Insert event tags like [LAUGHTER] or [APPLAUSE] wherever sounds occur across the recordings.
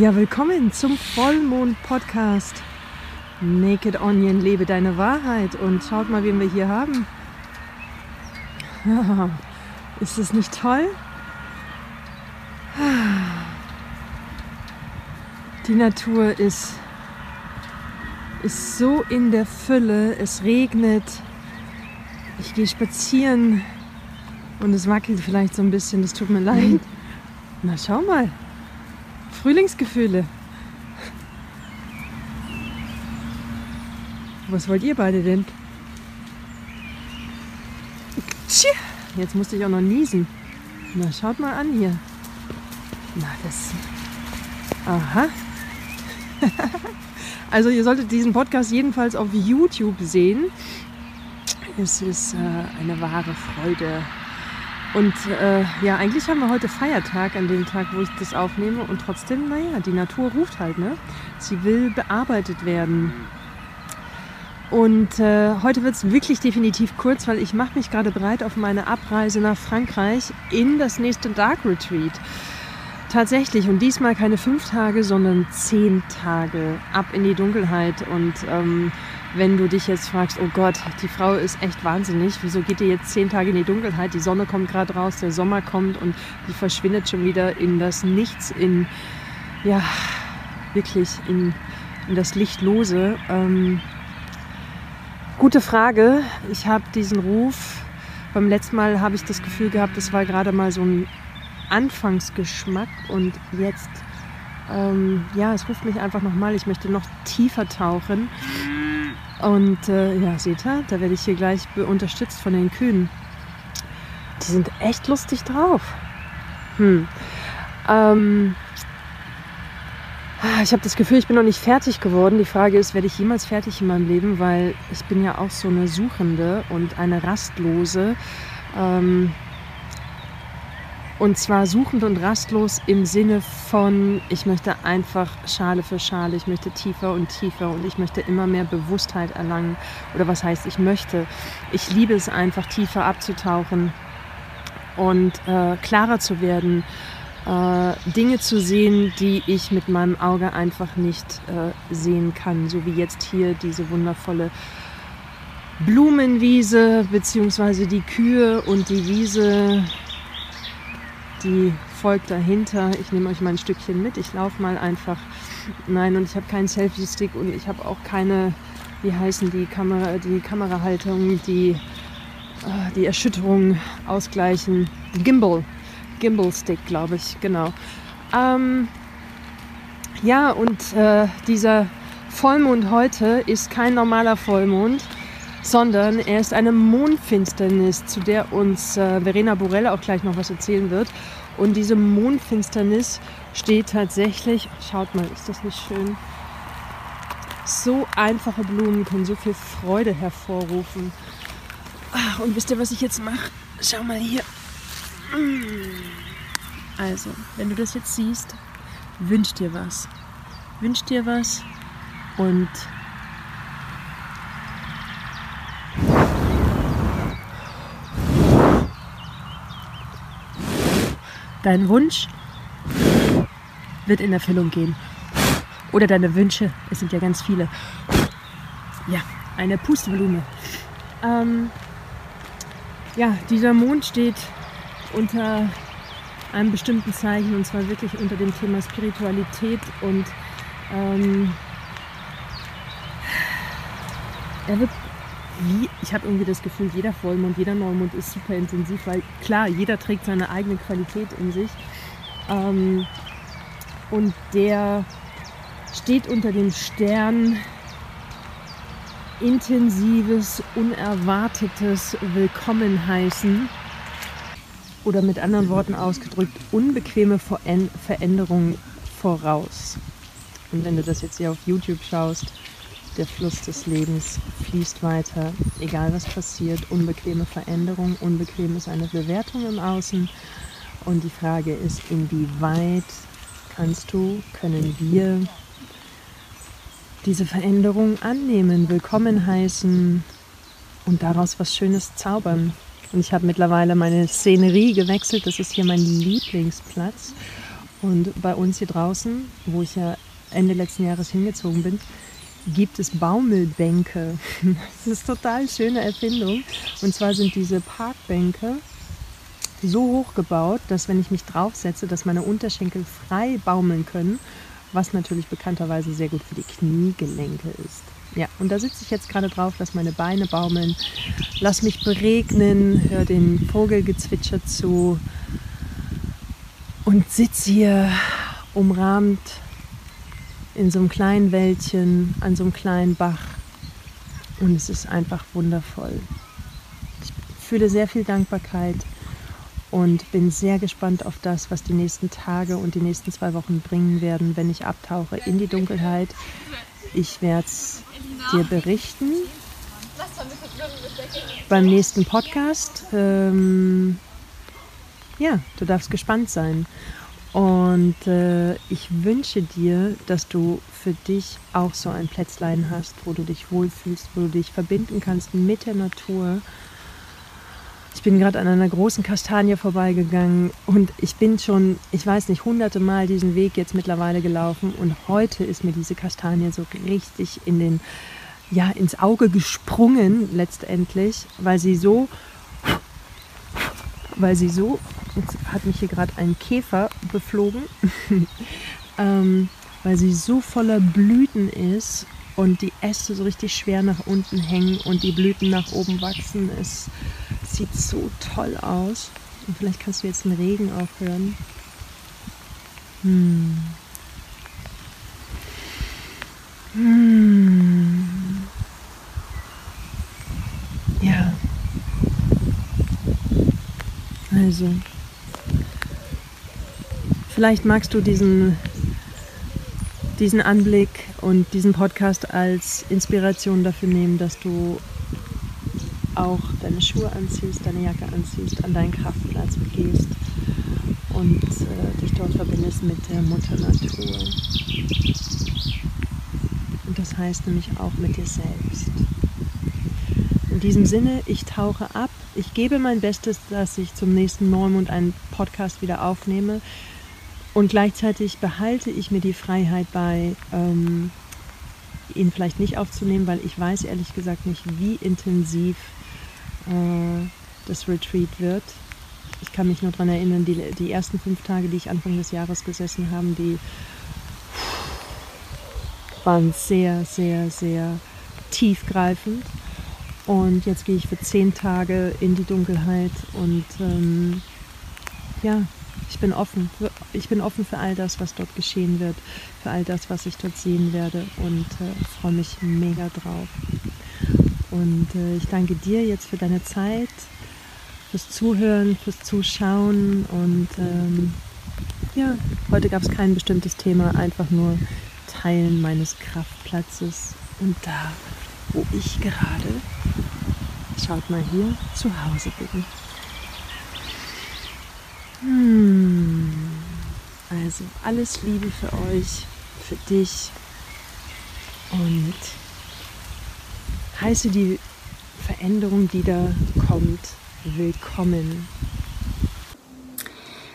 Ja, willkommen zum Vollmond-Podcast. Naked Onion, lebe deine Wahrheit. Und schaut mal, wen wir hier haben. Ja, [LAUGHS] ist es nicht toll? [SIGHS] Die Natur ist, ist so in der Fülle. Es regnet. Ich gehe spazieren und es wackelt vielleicht so ein bisschen. Das tut mir leid. Na, schau mal. Frühlingsgefühle. Was wollt ihr beide denn? Jetzt musste ich auch noch niesen. Na, schaut mal an hier. Na, das. Aha. [LAUGHS] also, ihr solltet diesen Podcast jedenfalls auf YouTube sehen. Es ist äh, eine wahre Freude. Und äh, ja, eigentlich haben wir heute Feiertag an dem Tag, wo ich das aufnehme. Und trotzdem, naja, die Natur ruft halt, ne? Sie will bearbeitet werden. Und äh, heute wird es wirklich definitiv kurz, weil ich mache mich gerade bereit auf meine Abreise nach Frankreich in das nächste Dark Retreat. Tatsächlich, und diesmal keine fünf Tage, sondern zehn Tage ab in die Dunkelheit. Und ähm, wenn du dich jetzt fragst, oh Gott, die Frau ist echt wahnsinnig, wieso geht die jetzt zehn Tage in die Dunkelheit? Die Sonne kommt gerade raus, der Sommer kommt und die verschwindet schon wieder in das Nichts, in, ja, wirklich in, in das Lichtlose. Ähm, gute Frage. Ich habe diesen Ruf, beim letzten Mal habe ich das Gefühl gehabt, das war gerade mal so ein Anfangsgeschmack und jetzt, ähm, ja, es ruft mich einfach nochmal, ich möchte noch tiefer tauchen. Und äh, ja, seht ihr, da werde ich hier gleich unterstützt von den Kühen. Die sind echt lustig drauf. Hm. Ähm, ich habe das Gefühl, ich bin noch nicht fertig geworden. Die Frage ist, werde ich jemals fertig in meinem Leben? Weil ich bin ja auch so eine Suchende und eine Rastlose. Ähm, und zwar suchend und rastlos im Sinne von, ich möchte einfach Schale für Schale, ich möchte tiefer und tiefer und ich möchte immer mehr Bewusstheit erlangen. Oder was heißt, ich möchte. Ich liebe es einfach, tiefer abzutauchen und äh, klarer zu werden, äh, Dinge zu sehen, die ich mit meinem Auge einfach nicht äh, sehen kann. So wie jetzt hier diese wundervolle Blumenwiese, beziehungsweise die Kühe und die Wiese die folgt dahinter. Ich nehme euch mal ein Stückchen mit. Ich laufe mal einfach. Nein, und ich habe keinen Selfie-Stick und ich habe auch keine, wie heißen die Kamera, die Kamerahaltung, die äh, die Erschütterung ausgleichen. Gimbal. Gimbal-Stick, glaube ich, genau. Ähm, ja, und äh, dieser Vollmond heute ist kein normaler Vollmond, sondern er ist eine Mondfinsternis, zu der uns äh, Verena Borell auch gleich noch was erzählen wird. Und diese Mondfinsternis steht tatsächlich, schaut mal, ist das nicht schön? So einfache Blumen können so viel Freude hervorrufen. Ach, und wisst ihr, was ich jetzt mache? Schau mal hier. Also, wenn du das jetzt siehst, wünsch dir was. Wünsch dir was und Dein Wunsch wird in Erfüllung gehen. Oder deine Wünsche, es sind ja ganz viele. Ja, eine Pusteblume. Ähm, ja, dieser Mond steht unter einem bestimmten Zeichen und zwar wirklich unter dem Thema Spiritualität und ähm, er wird wie, ich habe irgendwie das Gefühl, jeder Vollmond, jeder Neumond ist super intensiv, weil klar, jeder trägt seine eigene Qualität in sich. Ähm, und der steht unter dem Stern intensives, unerwartetes Willkommen heißen. Oder mit anderen Worten ausgedrückt, unbequeme Veränderungen voraus. Und wenn du das jetzt hier auf YouTube schaust, der Fluss des Lebens fließt weiter, egal was passiert. Unbequeme Veränderung, unbequem ist eine Bewertung im Außen. Und die Frage ist, inwieweit kannst du, können wir diese Veränderung annehmen, willkommen heißen und daraus was Schönes zaubern. Und ich habe mittlerweile meine Szenerie gewechselt. Das ist hier mein Lieblingsplatz. Und bei uns hier draußen, wo ich ja Ende letzten Jahres hingezogen bin, gibt es Baumelbänke. [LAUGHS] Das ist eine total schöne Erfindung. Und zwar sind diese Parkbänke so hoch gebaut, dass wenn ich mich draufsetze, dass meine Unterschenkel frei baumeln können, was natürlich bekannterweise sehr gut für die Kniegelenke ist. Ja, und da sitze ich jetzt gerade drauf, lass meine Beine baumeln, lass mich beregnen, höre den Vogelgezwitscher zu und sitze hier umrahmt in so einem kleinen Wäldchen, an so einem kleinen Bach. Und es ist einfach wundervoll. Ich fühle sehr viel Dankbarkeit und bin sehr gespannt auf das, was die nächsten Tage und die nächsten zwei Wochen bringen werden, wenn ich abtauche in die Dunkelheit. Ich werde es dir berichten beim nächsten Podcast. Ähm, ja, du darfst gespannt sein. Und äh, ich wünsche dir, dass du für dich auch so ein Plätzlein hast, wo du dich wohlfühlst, wo du dich verbinden kannst mit der Natur. Ich bin gerade an einer großen Kastanie vorbeigegangen und ich bin schon, ich weiß nicht, hunderte Mal diesen Weg jetzt mittlerweile gelaufen und heute ist mir diese Kastanie so richtig in den, ja, ins Auge gesprungen letztendlich, weil sie so, weil sie so Jetzt hat mich hier gerade ein Käfer beflogen, [LAUGHS] ähm, weil sie so voller Blüten ist und die Äste so richtig schwer nach unten hängen und die Blüten nach oben wachsen. Es sieht so toll aus. Und vielleicht kannst du jetzt den Regen auch hören. Hm. Hm. Ja. Also. Vielleicht magst du diesen, diesen Anblick und diesen Podcast als Inspiration dafür nehmen, dass du auch deine Schuhe anziehst, deine Jacke anziehst, an deinen Kraftplatz gehst und äh, dich dort verbindest mit der Mutter Natur. Und das heißt nämlich auch mit dir selbst. In diesem Sinne, ich tauche ab. Ich gebe mein Bestes, dass ich zum nächsten Neumond einen Podcast wieder aufnehme. Und gleichzeitig behalte ich mir die Freiheit bei, ähm, ihn vielleicht nicht aufzunehmen, weil ich weiß ehrlich gesagt nicht, wie intensiv äh, das Retreat wird. Ich kann mich nur daran erinnern, die, die ersten fünf Tage, die ich Anfang des Jahres gesessen habe, die waren sehr, sehr, sehr tiefgreifend. Und jetzt gehe ich für zehn Tage in die Dunkelheit und ähm, ja, ich bin offen. Ich bin offen für all das, was dort geschehen wird, für all das, was ich dort sehen werde und äh, freue mich mega drauf. Und äh, ich danke dir jetzt für deine Zeit, fürs Zuhören, fürs Zuschauen und ähm, ja, heute gab es kein bestimmtes Thema, einfach nur Teilen meines Kraftplatzes und da, wo ich gerade, schaut mal hier, zu Hause bin. Hm. Also alles Liebe für euch, für dich und heiße die Veränderung, die da kommt, willkommen.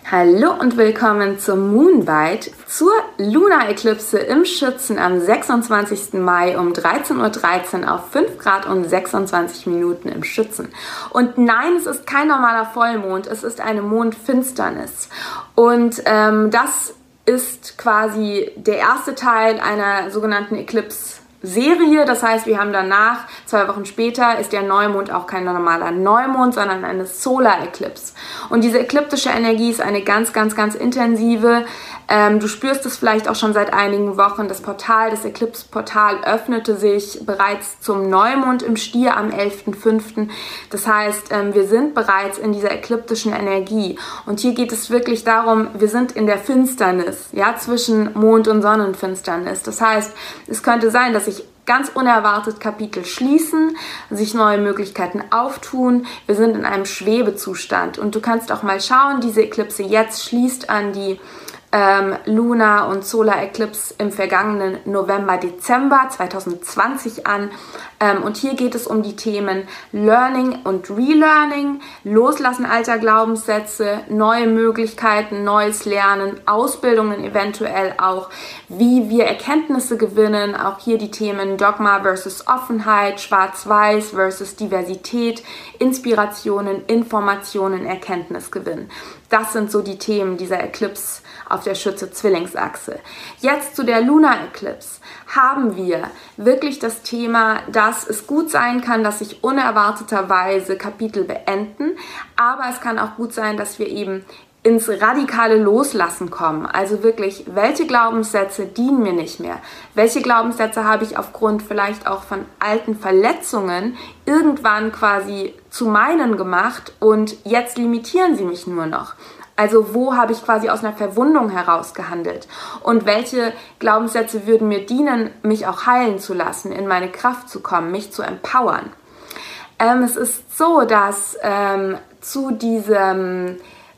Hallo und willkommen zum Moonbite, zur Lunar-Eklipse im Schützen am 26. Mai um 13.13 Uhr auf 5 Grad und 26 Minuten im Schützen. Und nein, es ist kein normaler Vollmond, es ist eine Mondfinsternis. Und ähm, das ist quasi der erste Teil einer sogenannten Eclipse Serie. Das heißt, wir haben danach, zwei Wochen später, ist der Neumond auch kein normaler Neumond, sondern eine Solar Eclipse. Und diese ekliptische Energie ist eine ganz, ganz, ganz intensive. Ähm, du spürst es vielleicht auch schon seit einigen Wochen. Das Portal, das Eclipse-Portal öffnete sich bereits zum Neumond im Stier am 11.05. Das heißt, ähm, wir sind bereits in dieser ekliptischen Energie. Und hier geht es wirklich darum, wir sind in der Finsternis, ja, zwischen Mond- und Sonnenfinsternis. Das heißt, es könnte sein, dass sich ganz unerwartet Kapitel schließen, sich neue Möglichkeiten auftun. Wir sind in einem Schwebezustand und du kannst auch mal schauen, diese Eklipse jetzt schließt an die ähm, Lunar und Solar Eclipse im vergangenen November, Dezember 2020 an. Ähm, und hier geht es um die Themen Learning und Relearning, Loslassen alter Glaubenssätze, neue Möglichkeiten, neues Lernen, Ausbildungen eventuell auch, wie wir Erkenntnisse gewinnen, auch hier die Themen Dogma versus Offenheit, Schwarz-Weiß versus Diversität, Inspirationen, Informationen, Erkenntnisgewinn. Das sind so die Themen dieser Eclipse auf der Schütze-Zwillingsachse. Jetzt zu der Lunar Eclipse haben wir wirklich das Thema, dass es gut sein kann, dass sich unerwarteterweise Kapitel beenden, aber es kann auch gut sein, dass wir eben ins radikale Loslassen kommen. Also wirklich, welche Glaubenssätze dienen mir nicht mehr? Welche Glaubenssätze habe ich aufgrund vielleicht auch von alten Verletzungen irgendwann quasi zu meinen gemacht und jetzt limitieren sie mich nur noch? Also wo habe ich quasi aus einer Verwundung heraus gehandelt? Und welche Glaubenssätze würden mir dienen, mich auch heilen zu lassen, in meine Kraft zu kommen, mich zu empowern? Ähm, es ist so, dass ähm, zu diesem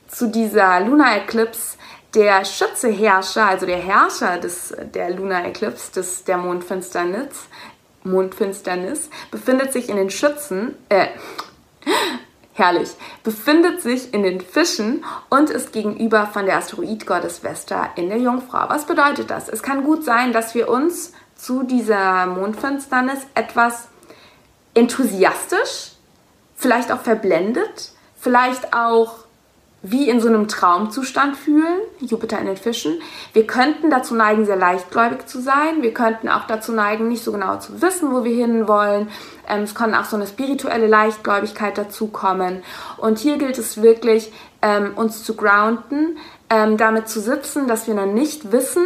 zu dieser Lunar Eclipse der Schützeherrscher, also der Herrscher des, der Lunar Eclipse, des, der Mondfinsternis, Mondfinsternis, befindet sich in den Schützen, äh, herrlich, befindet sich in den Fischen und ist gegenüber von der Asteroidgottes Vesta in der Jungfrau. Was bedeutet das? Es kann gut sein, dass wir uns zu dieser Mondfinsternis etwas enthusiastisch, vielleicht auch verblendet, vielleicht auch wie in so einem Traumzustand fühlen, Jupiter in den Fischen. Wir könnten dazu neigen, sehr leichtgläubig zu sein. Wir könnten auch dazu neigen, nicht so genau zu wissen, wo wir hinwollen. Ähm, es kann auch so eine spirituelle Leichtgläubigkeit dazukommen. Und hier gilt es wirklich, ähm, uns zu grounden, ähm, damit zu sitzen, dass wir noch nicht wissen,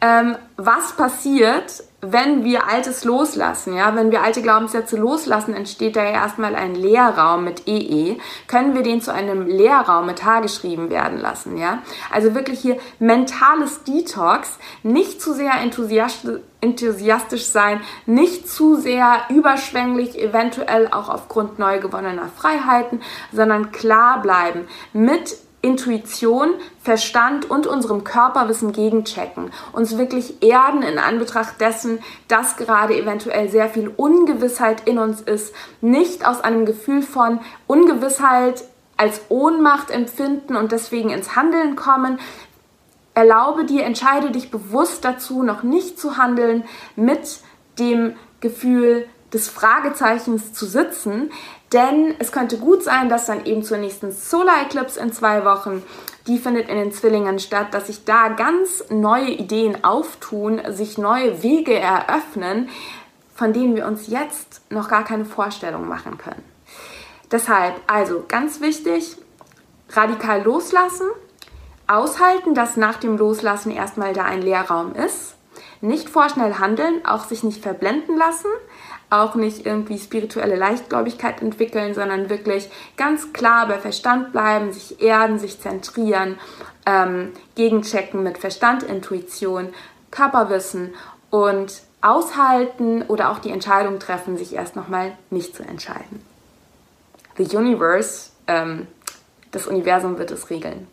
ähm, was passiert, wenn wir Altes loslassen, ja, wenn wir alte Glaubenssätze loslassen, entsteht da ja erstmal ein Leerraum mit EE, können wir den zu einem Leerraum mit H geschrieben werden lassen, ja. Also wirklich hier mentales Detox, nicht zu sehr enthusiastisch, enthusiastisch sein, nicht zu sehr überschwänglich, eventuell auch aufgrund neu gewonnener Freiheiten, sondern klar bleiben mit Intuition, Verstand und unserem Körperwissen gegenchecken. Uns wirklich erden in Anbetracht dessen, dass gerade eventuell sehr viel Ungewissheit in uns ist. Nicht aus einem Gefühl von Ungewissheit als Ohnmacht empfinden und deswegen ins Handeln kommen. Erlaube dir, entscheide dich bewusst dazu, noch nicht zu handeln mit dem Gefühl des Fragezeichens zu sitzen, denn es könnte gut sein, dass dann eben zur nächsten Solar Eclipse in zwei Wochen, die findet in den Zwillingen statt, dass sich da ganz neue Ideen auftun, sich neue Wege eröffnen, von denen wir uns jetzt noch gar keine Vorstellung machen können. Deshalb, also ganz wichtig, radikal loslassen, aushalten, dass nach dem Loslassen erstmal da ein Leerraum ist, nicht vorschnell handeln, auch sich nicht verblenden lassen, auch nicht irgendwie spirituelle Leichtgläubigkeit entwickeln, sondern wirklich ganz klar bei Verstand bleiben, sich erden, sich zentrieren, ähm, gegenchecken mit Verstand, Intuition, Körperwissen und aushalten oder auch die Entscheidung treffen, sich erst nochmal nicht zu entscheiden. The Universe, ähm, das Universum wird es regeln.